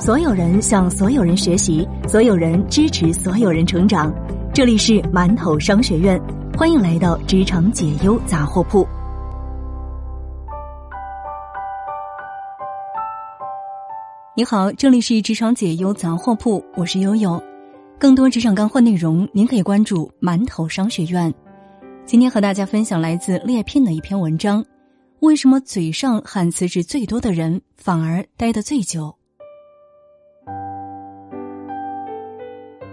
所有人向所有人学习，所有人支持所有人成长。这里是馒头商学院，欢迎来到职场解忧杂货铺。你好，这里是职场解忧杂货铺，我是悠悠。更多职场干货内容，您可以关注馒头商学院。今天和大家分享来自猎聘的一篇文章：为什么嘴上喊辞职最多的人，反而待得最久？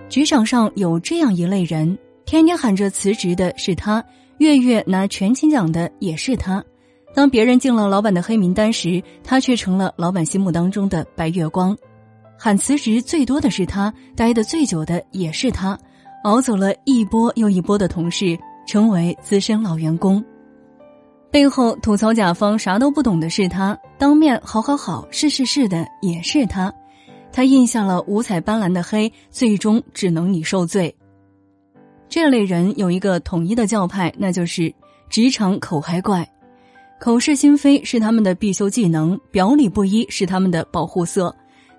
职场上有这样一类人，天天喊着辞职的是他，月月拿全勤奖的也是他。当别人进了老板的黑名单时，他却成了老板心目当中的白月光。喊辞职最多的是他，待得最久的也是他，熬走了一波又一波的同事，成为资深老员工。背后吐槽甲方啥都不懂的是他，当面好好好是是是的也是他。他印下了五彩斑斓的黑，最终只能你受罪。这类人有一个统一的教派，那就是职场口嗨怪，口是心非是他们的必修技能，表里不一是他们的保护色。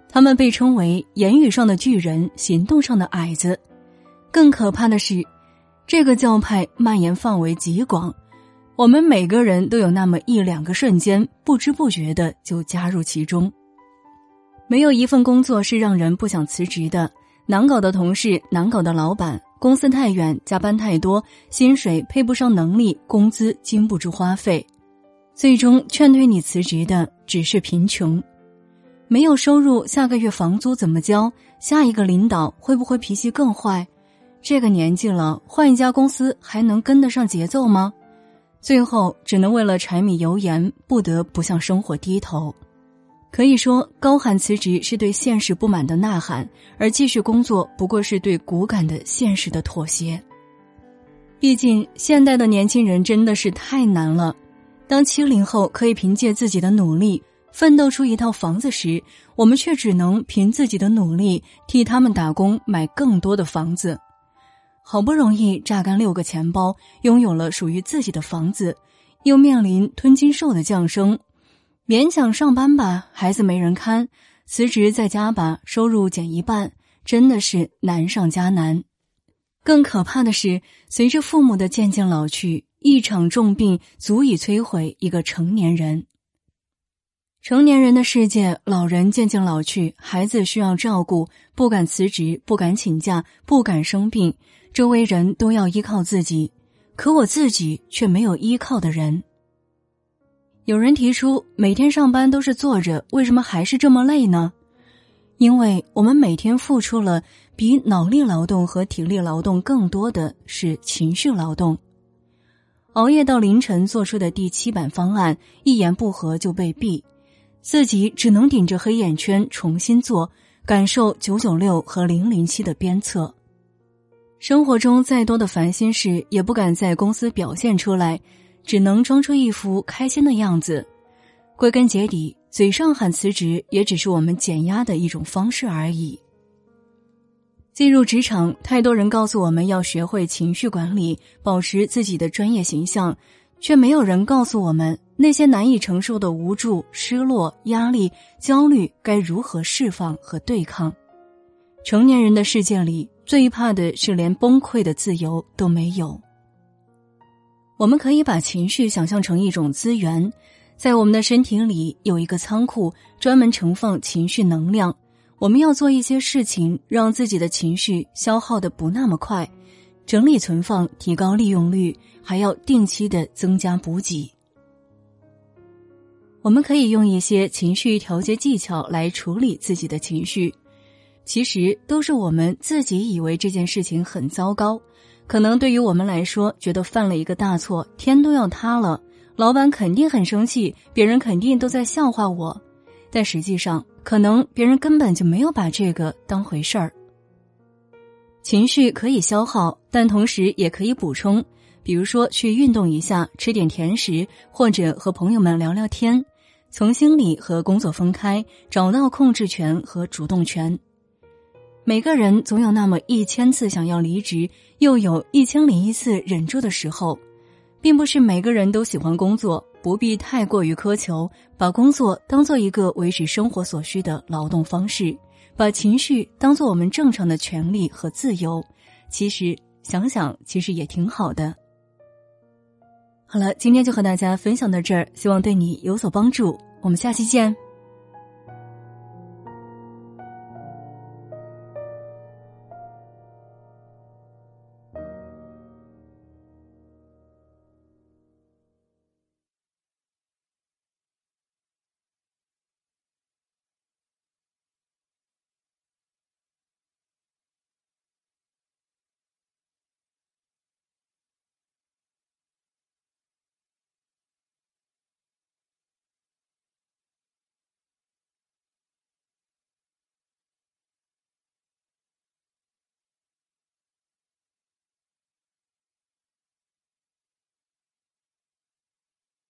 他们被称为言语上的巨人，行动上的矮子。更可怕的是，这个教派蔓延范围极广，我们每个人都有那么一两个瞬间，不知不觉的就加入其中。没有一份工作是让人不想辞职的。难搞的同事，难搞的老板，公司太远，加班太多，薪水配不上能力，工资经不住花费，最终劝退你辞职的只是贫穷。没有收入，下个月房租怎么交？下一个领导会不会脾气更坏？这个年纪了，换一家公司还能跟得上节奏吗？最后只能为了柴米油盐，不得不向生活低头。可以说，高喊辞职是对现实不满的呐喊，而继续工作不过是对骨感的现实的妥协。毕竟，现代的年轻人真的是太难了。当七零后可以凭借自己的努力奋斗出一套房子时，我们却只能凭自己的努力替他们打工买更多的房子。好不容易榨干六个钱包，拥有了属于自己的房子，又面临吞金兽的降生。勉强上班吧，孩子没人看；辞职在家吧，收入减一半，真的是难上加难。更可怕的是，随着父母的渐渐老去，一场重病足以摧毁一个成年人。成年人的世界，老人渐渐老去，孩子需要照顾，不敢辞职，不敢请假，不敢生病，周围人都要依靠自己，可我自己却没有依靠的人。有人提出，每天上班都是坐着，为什么还是这么累呢？因为我们每天付出了比脑力劳动和体力劳动更多的是情绪劳动。熬夜到凌晨做出的第七版方案，一言不合就被毙，自己只能顶着黑眼圈重新做，感受九九六和零零七的鞭策。生活中再多的烦心事，也不敢在公司表现出来。只能装出一副开心的样子，归根结底，嘴上喊辞职也只是我们减压的一种方式而已。进入职场，太多人告诉我们要学会情绪管理，保持自己的专业形象，却没有人告诉我们那些难以承受的无助、失落、压力、焦虑该如何释放和对抗。成年人的世界里，最怕的是连崩溃的自由都没有。我们可以把情绪想象成一种资源，在我们的身体里有一个仓库，专门盛放情绪能量。我们要做一些事情，让自己的情绪消耗的不那么快，整理存放，提高利用率，还要定期的增加补给。我们可以用一些情绪调节技巧来处理自己的情绪，其实都是我们自己以为这件事情很糟糕。可能对于我们来说，觉得犯了一个大错，天都要塌了，老板肯定很生气，别人肯定都在笑话我。但实际上，可能别人根本就没有把这个当回事儿。情绪可以消耗，但同时也可以补充，比如说去运动一下，吃点甜食，或者和朋友们聊聊天，从心理和工作分开，找到控制权和主动权。每个人总有那么一千次想要离职，又有一千零一次忍住的时候。并不是每个人都喜欢工作，不必太过于苛求，把工作当做一个维持生活所需的劳动方式，把情绪当做我们正常的权利和自由。其实想想，其实也挺好的。好了，今天就和大家分享到这儿，希望对你有所帮助。我们下期见。